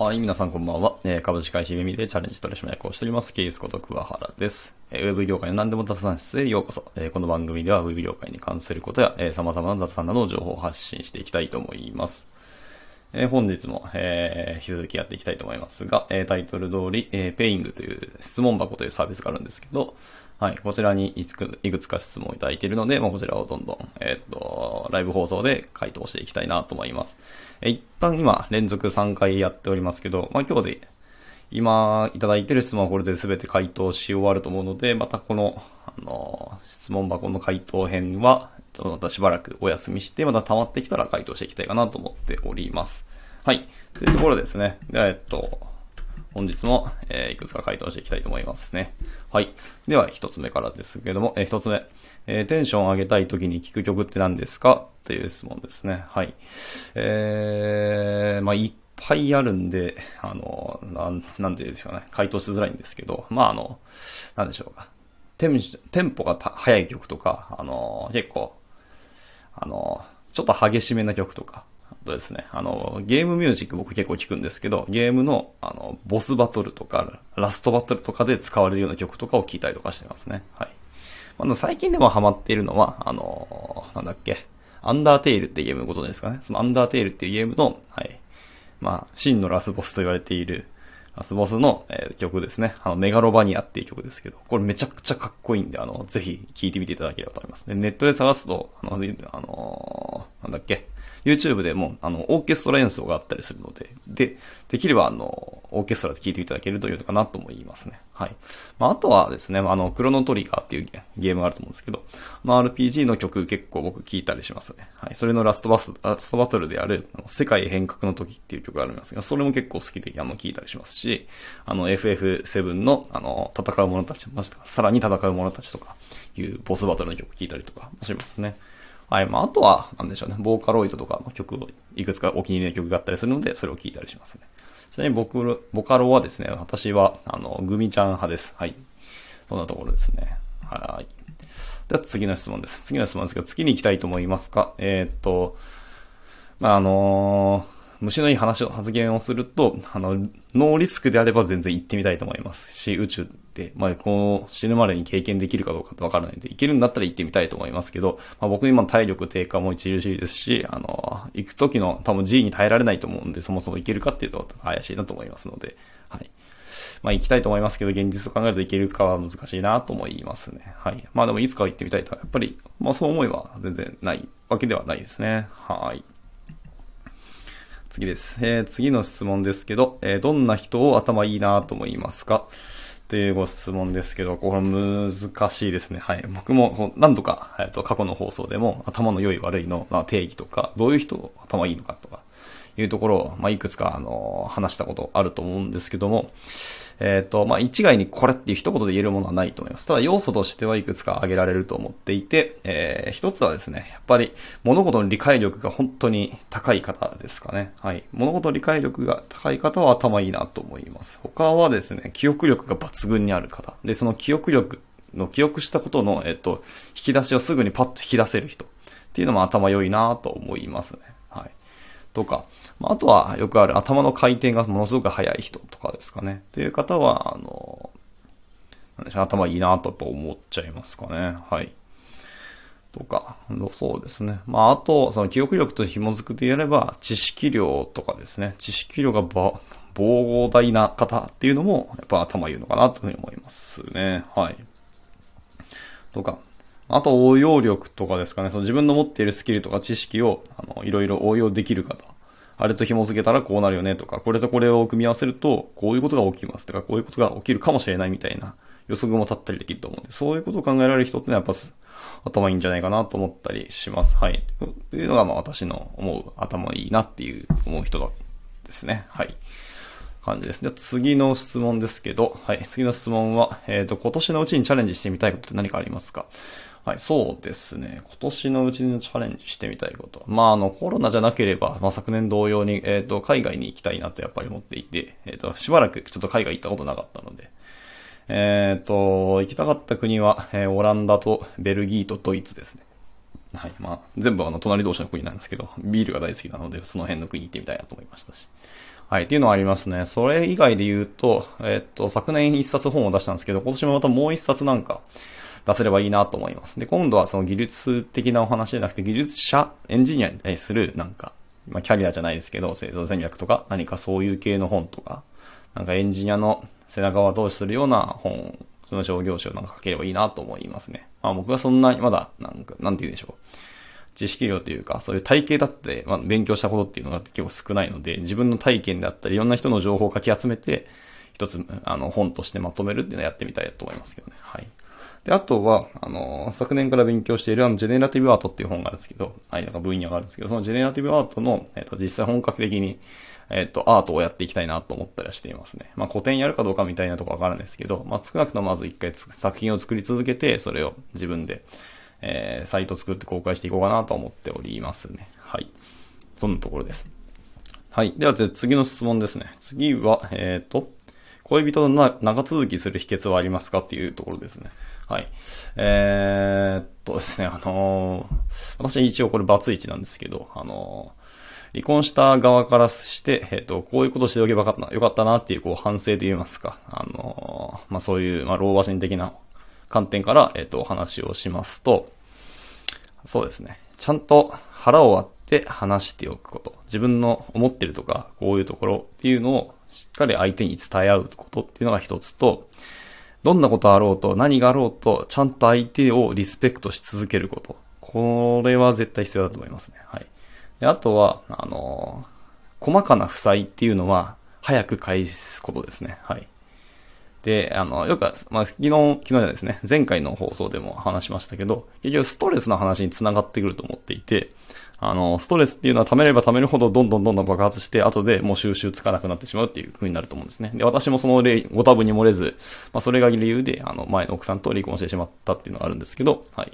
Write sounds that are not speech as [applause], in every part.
はい、皆さんこんばんは。え、株式会社ミミでチャレンジ取締役をしております、ケースこと桑原です。えー、ウェブ業界の何でも雑談室へようこそ。え、この番組ではウェブ業界に関することや、え、様々な雑談などの情報を発信していきたいと思います。え、本日も、えー、引き続きやっていきたいと思いますが、え、タイトル通り、え、ペイングという質問箱というサービスがあるんですけど、はい、こちらにいくいくつか質問をいただいているので、まあ、こちらをどんどん、えっ、と、ライブ放送で回答していきたいなと思います。え一旦今、連続3回やっておりますけど、まあ、今日で、今いただいている質問はこれで全て回答し終わると思うので、またこの、あの、質問箱の回答編は、またしばらくお休みして、また溜まってきたら回答していきたいかなと思っております。はい。というところですね。では、えっと、本日も、えー、いくつか回答していきたいと思いますね。はい。では、一つ目からですけれども、えー、一つ目。えー、テンション上げたい時に聴く曲って何ですか？という質問ですね。はい。えー、まあ、いっぱいあるんで、あの、なん、なんて言うんですかね。回答しづらいんですけど、まあ、あの、なんでしょうか。テンテンポが速い曲とか、あの、結構、あの、ちょっと激しめな曲とか、とですね、あの、ゲームミュージック僕結構聞くんですけど、ゲームの、あの、ボスバトルとか、ラストバトルとかで使われるような曲とかを聴いたりとかしてますね。はい。あの、最近でもハマっているのは、あの、なんだっけ、アンダーテイルってゲームのことですかね。そのアンダーテイルっていうゲームの、はい。まあ、真のラスボスと言われている、ラスボスの、えー、曲ですね。あの、メガロバニアっていう曲ですけど、これめちゃくちゃかっこいいんで、あの、ぜひ聴いてみていただければと思います。で、ネットで探すと、あの、あのー、なんだっけ、YouTube でも、あの、オーケストラ演奏があったりするので、で、できれば、あの、オーケストラで聴いていただけると良いのかなと思いますね。はい。まあ、あとはですね、あの、クロノトリガーっていうゲームがあると思うんですけど、まあ、RPG の曲結構僕聴いたりしますね。はい。それのラストバス、ラストバトルである、世界変革の時っていう曲があるんですが、それも結構好きで、あの、聴いたりしますし、あの、FF7 の、あの、戦う者たち、まさらに戦う者たちとか、いうボスバトルの曲聴いたりとかしますね。はい。まあ、あとは、なんでしょうね。ボーカロイドとかの曲を、いくつかお気に入りの曲があったりするので、それを聴いたりしますね。ちなみに僕、ボカロはですね、私は、あの、グミちゃん派です。はい。そんなところですね。はい。では次の質問です。次の質問ですけど、次に行きたいと思いますか？えー、っと、まあ、あのー虫のいい話を、発言をすると、あの、ノーリスクであれば全然行ってみたいと思いますし、宇宙、まあ、こう、死ぬまでに経験できるかどうかってわからないんで、行けるんだったら行ってみたいと思いますけど、まあ、僕今体力低下も著しいですし、あの、行く時の多分 G に耐えられないと思うんで、そもそも行けるかっていうと怪しいなと思いますので、はい。まあ行きたいと思いますけど、現実を考えると行けるかは難しいなと思いますね。はい。まあでもいつかは行ってみたいと、やっぱり、まあそう思えば全然ないわけではないですね。はい。次です。えー、次の質問ですけど、えー、どんな人を頭いいなと思いますか？ていうご質問ですけど、これ難しいですね。はい。僕も何度か、えっ、と、過去の放送でも、頭の良い悪いの、まあ、定義とか、どういう人頭いいのかとか、いうところを、まあ、いくつか、あの、話したことあると思うんですけども、えっ、ー、と、まあ、一概にこれっていう一言で言えるものはないと思います。ただ要素としてはいくつか挙げられると思っていて、えー、一つはですね、やっぱり物事の理解力が本当に高い方ですかね。はい。物事の理解力が高い方は頭いいなと思います。他はですね、記憶力が抜群にある方。で、その記憶力の記憶したことの、えっ、ー、と、引き出しをすぐにパッと引き出せる人っていうのも頭良いなと思いますね。とか、まあ、とはよくある頭の回転がものすごく速い人とかですかね。っていう方は、あの、頭いいなと思っちゃいますかね。はい。とか、そうですね。まあ、あと、その記憶力と紐づくでやれば、知識量とかですね。知識量がば、膨大な方っていうのも、やっぱ頭いいのかなというふうに思いますね。はい。とか、あと応用力とかですかね。その自分の持っているスキルとか知識を、あの、いろいろ応用できる方。あれと紐付けたらこうなるよねとか、これとこれを組み合わせると、こういうことが起きますとか、こういうことが起きるかもしれないみたいな予測も立ったりできると思うんで、そういうことを考えられる人ってのはやっぱ頭いいんじゃないかなと思ったりします。はい。というのがまあ私の思う頭いいなっていう思う人ですね。はい。感じです。で、次の質問ですけど、はい。次の質問は、えっ、ー、と、今年のうちにチャレンジしてみたいことって何かありますか？はい、そうですね。今年のうちにチャレンジしてみたいこと。まあ、あの、コロナじゃなければ、まあ、昨年同様に、えっ、ー、と、海外に行きたいなとやっぱり思っていて、えっ、ー、と、しばらくちょっと海外行ったことなかったので、えっ、と、行きたかった国は、えオランダとベルギーとドイツですね。はい。まあ、全部あの、隣同士の国なんですけど、ビールが大好きなので、その辺の国行ってみたいなと思いましたし。はい、っていうのはありますね。それ以外で言うと、えっと、昨年一冊本を出したんですけど、今年もまたもう一冊なんか出せればいいなと思います。で、今度はその技術的なお話じゃなくて、技術者、エンジニアに対するなんか、まあ、キャリアじゃないですけど、製造戦略とか、何かそういう系の本とか、なんかエンジニアの背中を後押しするような本、その商業書をなんか書ければいいなと思いますね。まあ僕はそんなにまだ、なんか、なんて言うんでしょう。知識量というか、そういう体系だって、まあ、勉強したことっていうのが結構少ないので、自分の体験であったり、いろんな人の情報をかき集めて、一つ、あの、本としてまとめるっていうのをやってみたいと思いますけどね。はい。で、あとは、あの、昨年から勉強しているあの、ジェネラティブアートっていう本があるんですけど、はい、なんか分野があるんですけど、そのジェネラティブアートの、えっ、と、実際本格的に、えっ、と、アートをやっていきたいなと思ったりはしていますね。まあ、古典やるかどうかみたいなとこわかるんですけど、まあ、少なくともまず一回作品を作り続けて、それを自分で、えー、サイト作って公開していこうかなと思っておりますね。はい。そんなところです。はい。では、次の質問ですね。次は、えっ、ー、と、恋人と長続きする秘訣はありますかっていうところですね。はい。えー、っとですね、あのー、私一応これバツイチなんですけど、あのー、離婚した側からして、えっ、と、こういうことしておけばよかったなよかったなっていう、こう、反省と言いますか、あのまあ、そういう、まあ、老婆心的な観点から、えっ、と、お話をしますと、そうですね。ちゃんと腹を割って話しておくこと。自分の思ってるとか、こういうところっていうのをしっかり相手に伝え合うことっていうのが一つと、どんなことあろうと、何があろうと、ちゃんと相手をリスペクトし続けること。これは絶対必要だと思いますね。はい。であとは、あのー、細かな負債っていうのは、早く返すことですね。はい。で、あの、よく、まあ、昨日、昨日じゃないですね、前回の放送でも話しましたけど、結局ストレスの話に繋がってくると思っていて、あの、ストレスっていうのは溜めれば溜めるほどどんどんどんどん爆発して、後でもう収集つかなくなってしまうっていう風になると思うんですね。で、私もその例、ご多分に漏れず、まあ、それが理由で、あの、前の奥さんと離婚してしまったっていうのがあるんですけど、はい。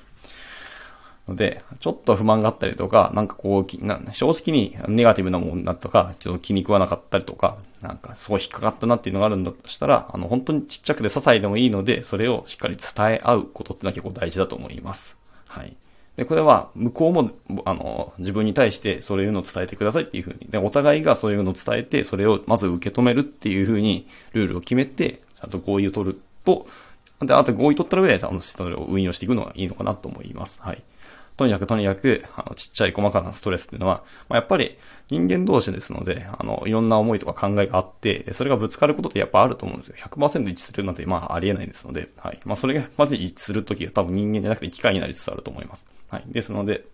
ので、ちょっと不満があったりとか、なんかこう、な正直にネガティブなものだとか、ちょっと気に食わなかったりとか、なんかすごい引っかかったなっていうのがあるんだとしたら、あの、本当にちっちゃくて些細でもいいので、それをしっかり伝え合うことってのは結構大事だと思います。はい。で、これは、向こうも、あの、自分に対してそういうのを伝えてくださいっていうふうに、で、お互いがそういうのを伝えて、それをまず受け止めるっていうふうに、ルールを決めて、ちゃんと合意を取ると、で、あと合意取った上で、あの、それを運用していくのがいいのかなと思います。はい。とにかくとにかく、あの、ちっちゃい細かなストレスっていうのは、まあ、やっぱり人間同士ですので、あの、いろんな思いとか考えがあって、それがぶつかることってやっぱあると思うんですよ。100%一致するなんて、まあ、ありえないですので、はい。まあ、それがまず一致するときは多分人間じゃなくて機械になりつつあると思います。はい。ですので、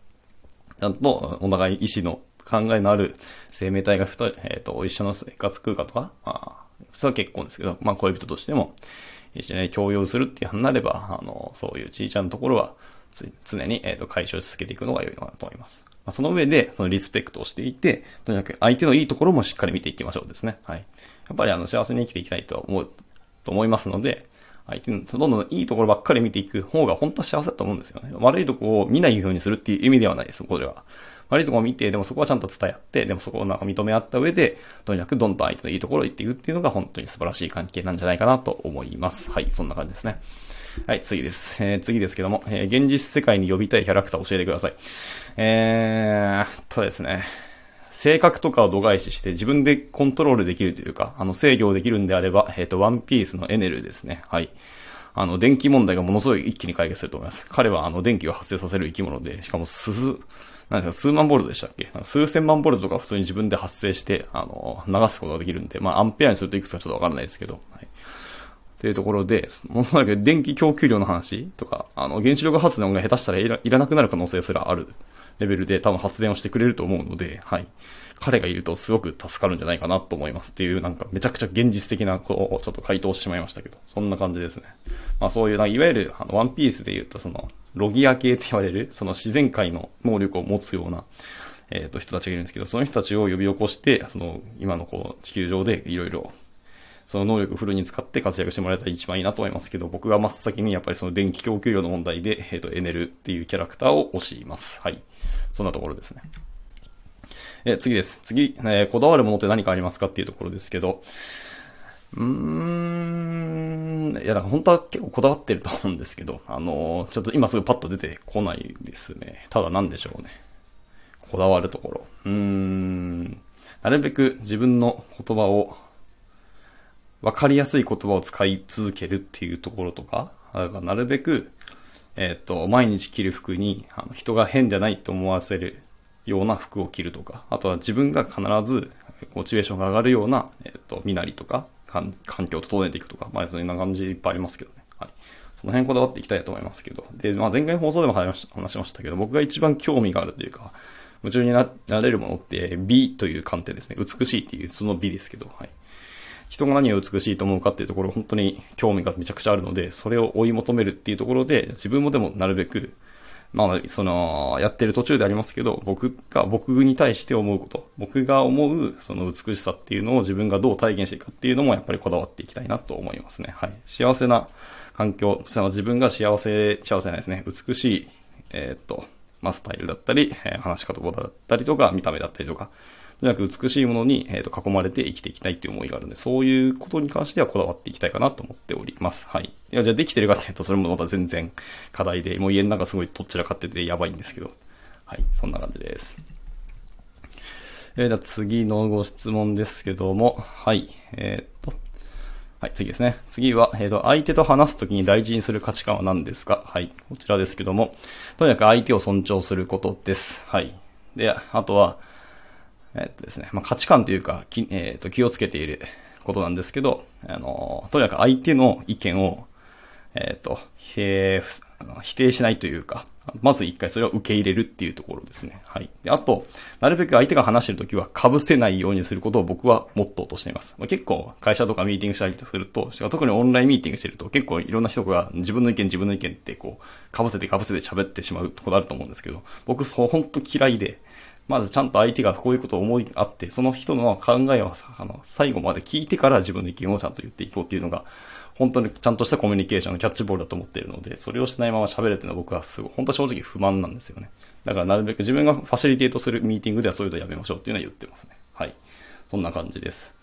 ちゃんとお互い意志の考えのある生命体が太い、えっ、ー、と、一緒の生活空間とか、まあ、それは結婚ですけど、まあ、恋人としても、一緒に共用するっていうになれば、あの、そういうちいちゃんのところは、常に、えっ、ー、と、解消し続けていくのが良いのかなと思います。まあ、その上で、そのリスペクトをしていて、とにかく相手のいいところもしっかり見ていきましょうですね。はい。やっぱりあの、幸せに生きていきたいと思う、と思いますので、相手のどんどんいいところばっかり見ていく方が本当は幸せだと思うんですよね。悪いとこを見ないようにするっていう意味ではないです、これは。悪いとこを見て、でもそこはちゃんと伝え合って、でもそこをなんか認め合った上で、とにかくどんどん相手のいいところを言っていくっていうのが本当に素晴らしい関係なんじゃないかなと思います。はい、そんな感じですね。はい、次です。えー、次ですけども、えー、現実世界に呼びたいキャラクターを教えてください。えー、とですね。性格とかを度外視して自分でコントロールできるというか、あの制御できるんであれば、えっ、ー、と、ワンピースのエネルですね。はい。あの、電気問題がものすごい一気に解決すると思います。彼はあの、電気を発生させる生き物で、しかも数、なんですか、数万ボルトでしたっけ？数千万ボルトとか普通に自分で発生して、あの、流すことができるんで、まあ、アンペアにするといくつかちょっとわからないですけど、はい。っていうところで、ものなく電気供給量の話とか、あの、原子力発電が下手したらいらいらなくなる可能性すらあるレベルで多分発電をしてくれると思うので、はい。彼がいるとすごく助かるんじゃないかなと思いますっていう、なんかめちゃくちゃ現実的な、こう、ちょっと回答してしまいましたけど、そんな感じですね。まあそういう、いわゆる、あの、ワンピースで言うと、その、ロギア系って言われる、その自然界の能力を持つような、えっ、ー、と、人たちがいるんですけど、その人たちを呼び起こして、その、今のこう、地球上でいろいろその能力をフルに使って活躍してもらえたら一番いいなと思いますけど、僕が真っ先にやっぱりその電気供給量の問題で、えっ、ー、と、エネルっていうキャラクターを推します。はい。そんなところですね。え、次です。次、えー、こだわるものって何かありますかっていうところですけど、うーん、いや、なんか本当は結構こだわってると思うんですけど、あのー、ちょっと今すぐパッと出てこないですね。ただ何でしょうね。こだわるところ。うーん。なるべく自分の言葉を、わかりやすい言葉を使い続けるっていうところとか、なるべく、えっ、と、毎日着る服に、あの人が変じゃないと思わせるような服を着るとか、あとは自分が必ず、モチベーションが上がるような、えっ、と、身なりとか、環境を整えていくとか、まあ、そんな感じいっぱいありますけどね。はい。その辺こだわっていきたいと思いますけど。で、まあ、前回放送でも話しましたけど、僕が一番興味があるというか、夢中になれるものって、美という観点ですね。美しいっていう、その美ですけど、はい。人が何を美しいと思うかっていうところ、本当に興味がめちゃくちゃあるので、それを追い求めるっていうところで、自分もでもなるべく、まあ、その、やってる途中でありますけど、僕が、僕に対して思うこと、僕が思う、その美しさっていうのを自分がどう体現していくかっていうのも、やっぱりこだわっていきたいなと思いますね。はい。幸せな環境、その自分が幸せ、幸せないですね。美しい、えー、っと、まあ、スタイルだったり、えー、話し方だったりとか、見た目だったりとか、とにかく美しいものに、えー、と囲まれて生きていきたいっていう思いがあるので、そういうことに関してはこだわっていきたいかなと思っております。はい。いや、じゃあできてるかっていうと、それもまた全然課題で、もう家の中すごいどちらかっててやばいんですけど、はい、そんな感じです。えー、では次のご質問ですけども、はい、えー、っと、はい、次ですね。次は、えっ、ー、と、相手と話すときに大事にする価値観は何ですか？はい、こちらですけども、とにかく相手を尊重することです。はい。で、あとは、えっとですね、まあ、価値観というか、きえっと気をつけていることなんですけど、あの、とにかく相手の意見を、えっと、否定しないというか、まず一回それを受け入れるっていうところですね。はい。で、あと、なるべく相手が話してるときは被せないようにすることを僕はモットーとしています。まあ、結構会社とかミーティングしたりすると、特にオンラインミーティングしてると結構いろんな人が自分の意見自分の意見ってこう、被せて被せて喋ってしまうころあると思うんですけど、僕そう本当嫌いで、まずちゃんと相手がこういうことを思いあって、その人の考えをあの最後まで聞いてから自分の意見をちゃんと言っていこうっていうのが、本当にちゃんとしたコミュニケーションのキャッチボールだと思っているので、それをしないまま喋るっていうのは僕はすごい、本当正直不満なんですよね。だからなるべく自分がファシリテートするミーティングではそういうのやめましょうっていうのは言ってますね。はい。そんな感じです。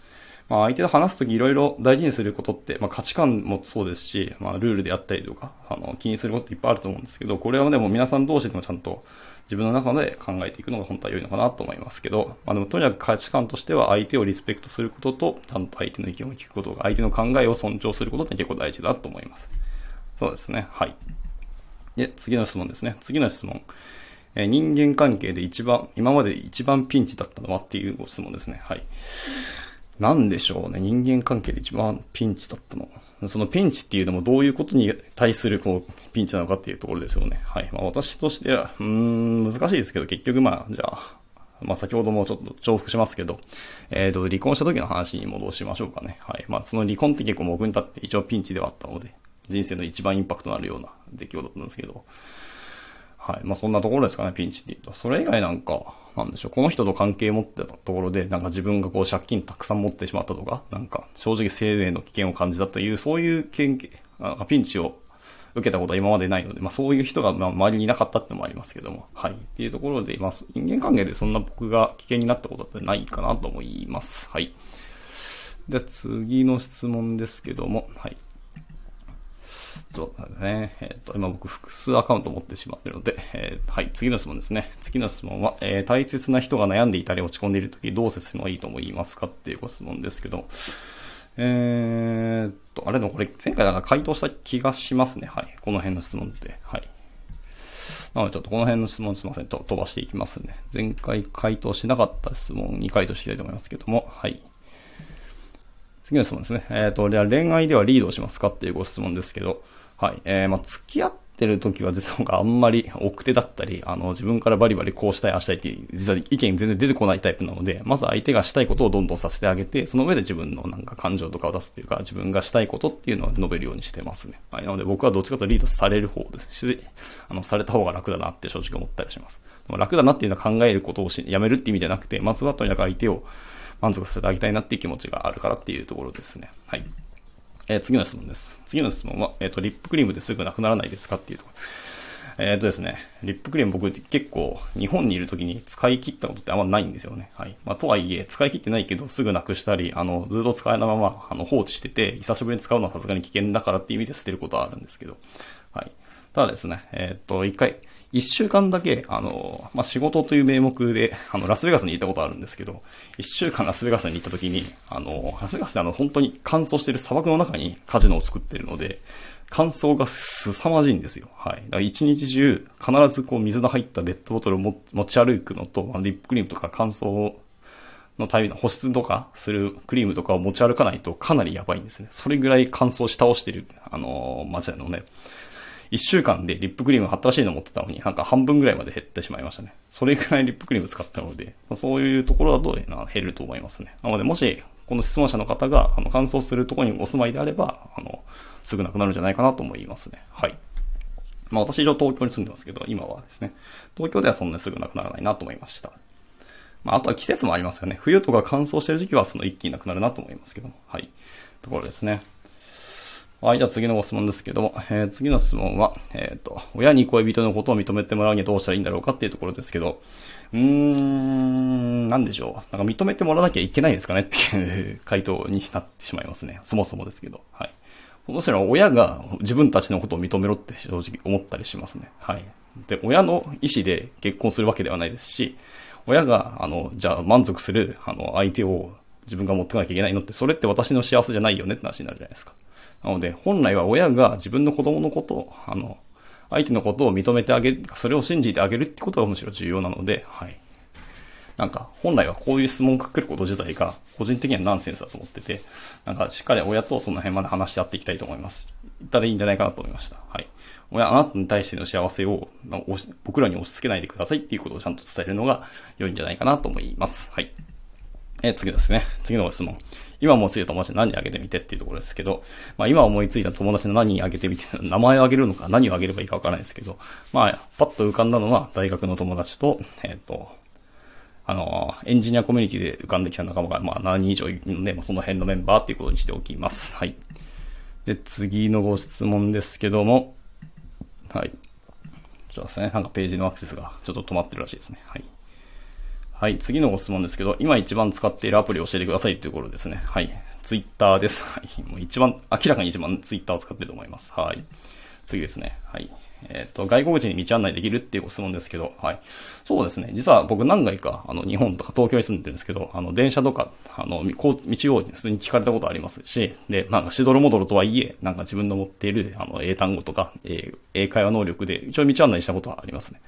まあ相手と話すときいろいろ大事にすることって、まあ価値観もそうですし、まあルールであったりとか、あの気にすることっていっぱいあると思うんですけど、これはでも皆さん同士でもちゃんと自分の中で考えていくのが本当は良いのかなと思いますけど、まあでもとにかく価値観としては相手をリスペクトすることと、ちゃんと相手の意見を聞くことが、相手の考えを尊重することって結構大事だと思います。そうですね。はい。で、次の質問ですね。次の質問。え人間関係で一番、今まで一番ピンチだったのはっていうご質問ですね。はい。なんでしょうね。人間関係で一番ピンチだったの。そのピンチっていうのもどういうことに対するこうピンチなのかっていうところですよね。はい。まあ私としては、うん、難しいですけど、結局まあ、じゃあ、まあ先ほどもちょっと重複しますけど、えっ、ー、と、離婚した時の話に戻しましょうかね。はい。まあその離婚って結構僕に立って一応ピンチではあったので、人生の一番インパクトのあるような出来事だったんですけど、はい。まあそんなところですかね、ピンチって言うと。それ以外なんか、なんでしょう、この人と関係持ってたところで、なんか自分がこう借金たくさん持ってしまったとか、なんか正直生命の危険を感じたという、そういう経験、ピンチを受けたことは今までないので、まあそういう人がまあ周りにいなかったってのもありますけども、はい。っていうところで、まあ人間関係でそんな僕が危険になったことってないかなと思います。はい。で、次の質問ですけども、はい。そうだね。えっ、ー、と、今僕複数アカウント持ってしまってるので、えー、はい、次の質問ですね。次の質問は、えー、大切な人が悩んでいたり落ち込んでいるときどう接するのがいいと思いますかっていうご質問ですけど、えー、っと、あれでもこれ前回なんか回答した気がしますね。はい。この辺の質問って。はい。なのでちょっとこの辺の質問すいません。と飛ばしていきますね。前回回答しなかった質問に回答していきたいと思いますけども、はい。次の質問ですね。えっ、ー、と、では恋愛ではリードしますかっていうご質問ですけど、はい。えー、まあ、付き合ってる時は実はあんまり奥手だったり、あの、自分からバリバリこうしたい、あしたいって、実は意見全然出てこないタイプなので、まず相手がしたいことをどんどんさせてあげて、その上で自分のなんか感情とかを出すっていうか、自分がしたいことっていうのを述べるようにしてますね。はい。なので僕はどっちかというとリードされる方ですし、あの、された方が楽だなって正直思ったりします。楽だなっていうのは考えることをしやめるって意味じゃなくて、まずはとにかく相手を満足させてあげたいなっていう気持ちがあるからっていうところですね。はい。えー、次の質問です。次の質問は、えっ、ー、と、リップクリームですぐなくならないですかっていうところ。えっ、ー、とですね、リップクリーム僕結構日本にいる時に使い切ったことってあんまないんですよね。はい。まあ、とはいえ、使い切ってないけどすぐなくしたり、あの、ずっと使えないまま、あの、放置してて、久しぶりに使うのはさすがに危険だからっていう意味で捨てることはあるんですけど。はい。ただですね、えっ、と、一回、一週間だけ、あの、まあ、仕事という名目で、あの、ラスベガスに行ったことあるんですけど、一週間ラスベガスに行った時に、あの、ラスベガスであの、本当に乾燥してる砂漠の中にカジノを作ってるので、乾燥が凄まじいんですよ。はい。だから一日中、必ずこう水の入ったペットボトルを持ち歩くのと、あのリップクリームとか乾燥のタイミング、保湿とかするクリームとかを持ち歩かないとかなりやばいんですね。それぐらい乾燥し倒してる、あの、街なのね。1週間でリップクリーム貼ったらしいの持ってたのに、なんか半分ぐらいまで減ってしまいましたね。それぐらいリップクリーム使ったので、まあ、そういうところだと減ると思いますね。なので、もし、この質問者の方が、あの、乾燥するところにお住まいであれば、あの、すぐなくなるんじゃないかなと思いますね。はい。まあ私以上東京に住んでますけど、今はですね、東京ではそんなにすぐなくならないなと思いました。まああとは季節もありますよね。冬とか乾燥してる時期はその一気になくなるなと思いますけども。はい。ところですね。はい、じゃあ次のご質問ですけども、えー、次の質問は、えっ、ー、と、親に恋人のことを認めてもらうにはどうしたらいいんだろうかっていうところですけど、うーん、なんでしょう。なんか認めてもらわなきゃいけないですかねっていう [laughs] 回答になってしまいますね。そもそもですけど。はい。もちろ親が自分たちのことを認めろって正直思ったりしますね。はい。で、親の意思で結婚するわけではないですし、親が、あの、じゃあ満足する、あの、相手を自分が持ってかなきゃいけないのって、それって私の幸せじゃないよねって話になるじゃないですか。なので、本来は親が自分の子供のことを、あの、相手のことを認めてあげる、それを信じてあげるってことがむしろ重要なので、はい。なんか、本来はこういう質問をかけること自体が、個人的にはナンセンスだと思ってて、なんか、しっかり親とその辺まで話し合っていきたいと思います。言ったらいいんじゃないかなと思いました。はい。親、あなたに対しての幸せを、僕らに押し付けないでくださいっていうことをちゃんと伝えるのが良いんじゃないかなと思います。はい。え次ですね。次の質問。今思いついた友達何にあげてみてっていうところですけど、まあ今思いついた友達の何にあげてみて、[laughs] 名前をあげるのか何をあげればいいかわからないですけど、まあパッと浮かんだのは大学の友達と、えっ、ー、と、あの、エンジニアコミュニティで浮かんできた仲間が、まあ7人以上いるので、まあその辺のメンバーっていうことにしておきます。はい。で、次のご質問ですけども、はい。ちょっとですね、なんかページのアクセスがちょっと止まってるらしいですね。はい。はい、次のご質問ですけど、今一番使っているアプリを教えてくださいというころですね。はい。ツイッターです。[laughs] はい。もう一番、明らかに一番ツイッターを使ってると思います。はい。次ですね。はい。えっ、ー、と、外国人に道案内できるっていうご質問ですけど、はい。そうですね。実は僕何回か、あの、日本とか東京に住んでるんですけど、あの、電車とか、あの、道を普通に聞かれたことありますし、で、なんかしどろもどろとはいえ、なんか自分の持っている、あの、英単語とか、え、英会話能力で、一応道案内したことはありますね。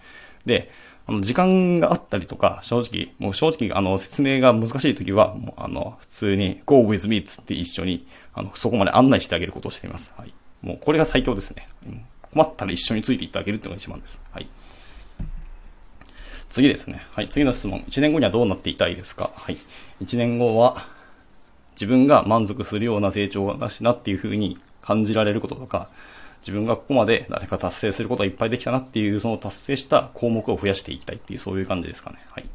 で、あの、時間があったりとか、正直、もう正直、あの、説明が難しい時は、もう、あの、普通に、go with me つって一緒に、あの、そこまで案内してあげることをしています。はい。もう、これが最強ですね。困ったら一緒についていってあげるっていうのが一番です。はい。次ですね。はい。次の質問。1年後にはどうなっていたいですか？はい。1年後は、自分が満足するような成長だしなっていうふうに感じられることとか、自分がここまで誰か達成することがいっぱいできたなっていう、その達成した項目を増やしていきたいっていう、そういう感じですかね。はい。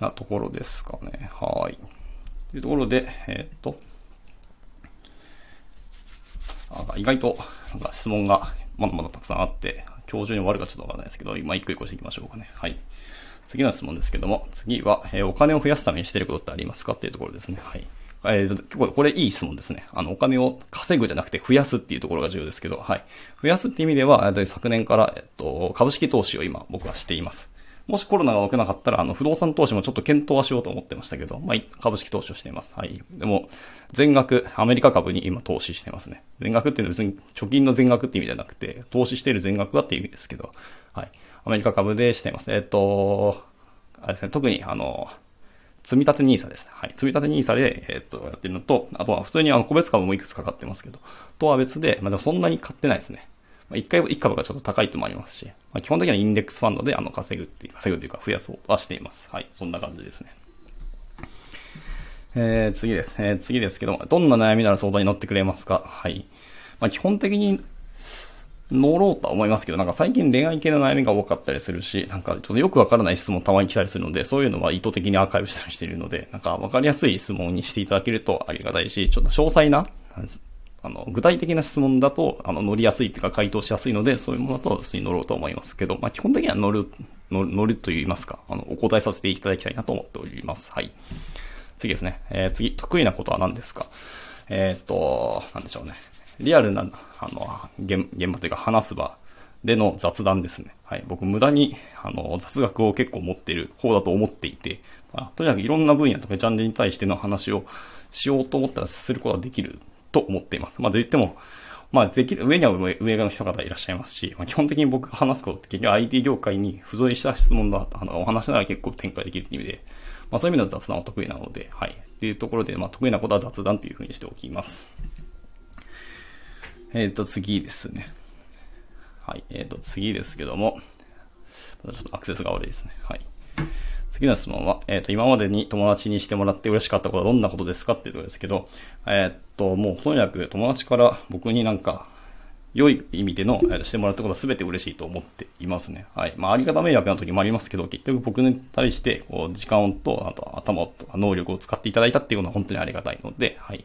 なところですかね。はい。というところで、えー、っと、あ意外と、なんか質問がまだまだたくさんあって、今日中に終わるかちょっとわからないですけど、今一個一個していきましょうかね。はい。次の質問ですけども、次は、えー、お金を増やすためにしてることってありますかっていうところですね。はい。えー、結構これいい質問ですね。あの、お金を稼ぐじゃなくて増やすっていうところが重要ですけど、はい。増やすっていう意味では、昨年から、えっと、株式投資を今僕はしています。もしコロナが起きなかったら、あの、不動産投資もちょっと検討はしようと思ってましたけど、まあ、株式投資をしています。はい。でも、全額、アメリカ株に今投資してますね。全額っていうのは別に貯金の全額って意味じゃなくて、投資している全額はっていう意味ですけど、はい。アメリカ株でしています。えっと、あれですね、特にあの、積立 NISA ですね。はい。積立 NISA で、え、っと、やってるのと、あとは普通にあの、個別株もいくつか買ってますけど、とは別で、まあでもそんなに買ってないですね。まあ、一回、一株がちょっと高いってもありますし、まあ、基本的にはインデックスファンドであの、稼ぐっていう、稼ぐというか増やそうはしています。はい。そんな感じですね。えー、次です。えー、次ですけど、どんな悩みなら相談に乗ってくれますか？はい。まあ、基本的に乗ろうとは思いますけど、なんか最近恋愛系の悩みが多かったりするし、なんかちょっとよくわからない質問たまに来たりするので、そういうのは意図的にアーカイブしたりしているので、なんかわかりやすい質問にしていただけるとありがたいし、ちょっと詳細な、あの、具体的な質問だと、あの、乗りやすいというか回答しやすいので、そういうものだと普通に乗ろうと思いますけど、まあ基本的には乗る、乗ると言いますか、あの、お答えさせていただきたいなと思っております。はい。次ですね。えー、次、得意なことは何ですか？えー、っと、なんでしょうね。リアルな、あの、現場というか話す場での雑談ですね。はい。僕無駄に、あの、雑学を結構持っている方だと思っていて、まあ、とにかくいろんな分野とかジャンルに対しての話をしようと思ったらすることができると思っています。まあ、と言っても、まあ、できる、上には上上の人方いらっしゃいますし、まあ、基本的に僕が話すことって結局 IT 業界に付随した質問だ、あの、お話なら結構展開できるっていう意味で、まあ、そういう意味では雑談は得意なので、はい。っていうところで、まあ、得意なことは雑談というふうにしておきます。えっ、ー、と、次ですね。はい。えっ、ー、と、次ですけども、ちょっとアクセスが悪いですね。はい。次の質問は、えっ、ー、と、今までに友達にしてもらって嬉しかったことはどんなことですかっていうところですけど、えっ、と、もうとにかく友達から僕になんか、良い意味での、えしてもらったことは全て嬉しいと思っていますね。はい。まあ、ありがた迷惑な時もありますけど、結局僕に対して、こう、時間と、あと頭とか能力を使っていただいたっていうのは本当にありがたいので、はい。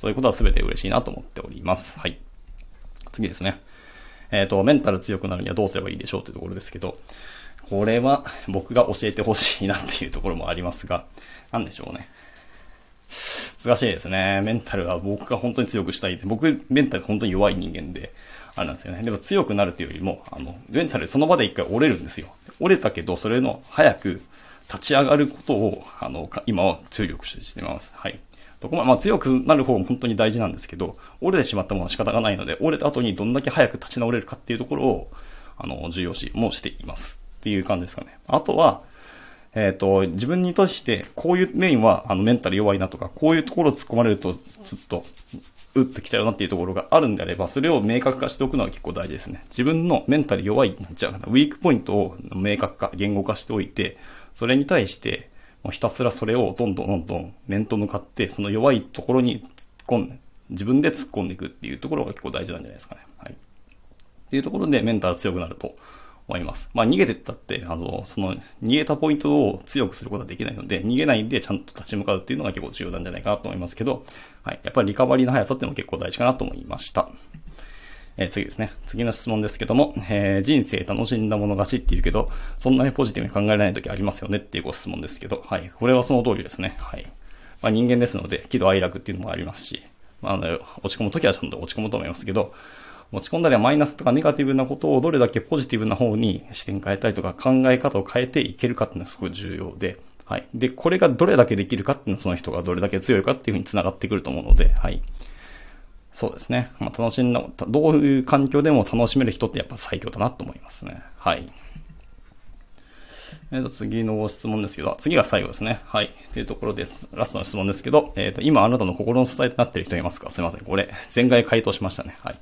そういうことは全て嬉しいなと思っております。はい。次ですね。えっ、ー、と、メンタル強くなるにはどうすればいいでしょうというところですけど、これは僕が教えてほしいなっていうところもありますが、なんでしょうね。難しいですね。メンタルは僕が本当に強くしたい。僕、メンタル本当に弱い人間で、あれなんですよね。でも強くなるというよりも、あの、メンタルその場で一回折れるんですよ。折れたけど、それの早く立ち上がることを、あの、今は注力しています。はい。どこま、まあ強くなる方も本当に大事なんですけど、折れてしまったものは仕方がないので、折れた後にどんだけ早く立ち直れるかっていうところを、あの、重要視もしています。っていう感じですかね。あとは、えっ、ー、と、自分にとして、こういうメインは、あの、メンタル弱いなとか、こういうところを突っ込まれると、ずっと、打ってきちゃうなっていうところがあるんであれば、それを明確化しておくのは結構大事ですね。自分のメンタル弱い、じゃあ、ウィークポイントを明確化、言語化しておいて、それに対して、もうひたすらそれをどんどんどんどん面と向かって、その弱いところに突っ込んで、自分で突っ込んでいくっていうところが結構大事なんじゃないですかね。はい。っていうところでメンタル強くなると思います。まあ逃げてったって、あの、その逃げたポイントを強くすることはできないので、逃げないでちゃんと立ち向かうっていうのが結構重要なんじゃないかなと思いますけど、はい。やっぱりリカバリーの速さっていうのも結構大事かなと思いました。えー、次ですね。次の質問ですけども、えー、人生楽しんだもの勝ちって言うけど、そんなにポジティブに考えられない時ありますよねっていうご質問ですけど、はい。これはその通りですね。はい。まあ人間ですので、喜怒哀楽っていうのもありますし、まあ、あの、落ち込む時はちゃんと落ち込むと思いますけど、持ち込んだりはマイナスとかネガティブなことをどれだけポジティブな方に視点変えたりとか考え方を変えていけるかっていうのはすごい重要で、はい。で、これがどれだけできるかっていうのはその人がどれだけ強いかっていうふうに繋がってくると思うので、はい。そうですね。まあ、楽しんだ、どういう環境でも楽しめる人ってやっぱ最強だなと思いますね。はい。えっ、ー、と、次のご質問ですけど、次が最後ですね。はい。というところです。ラストの質問ですけど、えっ、ー、と、今あなたの心の支えとなっている人いますか？すいません。これ、前回回答しましたね。はい。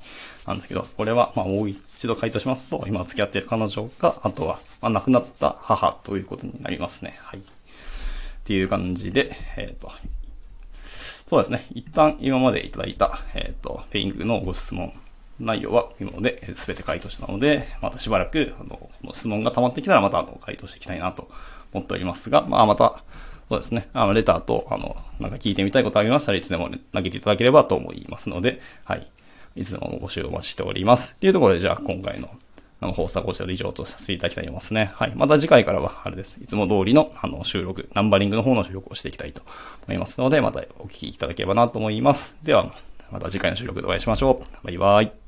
なんですけど、これは、まあ、もう一度回答しますと、今付き合っている彼女か、あとは、まあ、亡くなった母ということになりますね。はい。っていう感じで、えっ、ー、と、そうですね。一旦今までいただいた、えっ、ー、と、ペイングのご質問内容は今ので全て回答したので、またしばらく、あの、の質問が溜まってきたらまたあの回答していきたいなと思っておりますが、まあまた、そうですね。あの、レターと、あの、なんか聞いてみたいことありましたらいつでも、投げていただければと思いますので、はい。いつでもご使用お待ちしております。っていうところで、じゃあ今回のあの、放送はこちらで以上とさせていただきたいと思いますね。はい。また次回からは、あれです。いつも通りの、あの、収録、ナンバリングの方の収録をしていきたいと思いますので、またお聞きいただければなと思います。では、また次回の収録でお会いしましょう。バイバイ。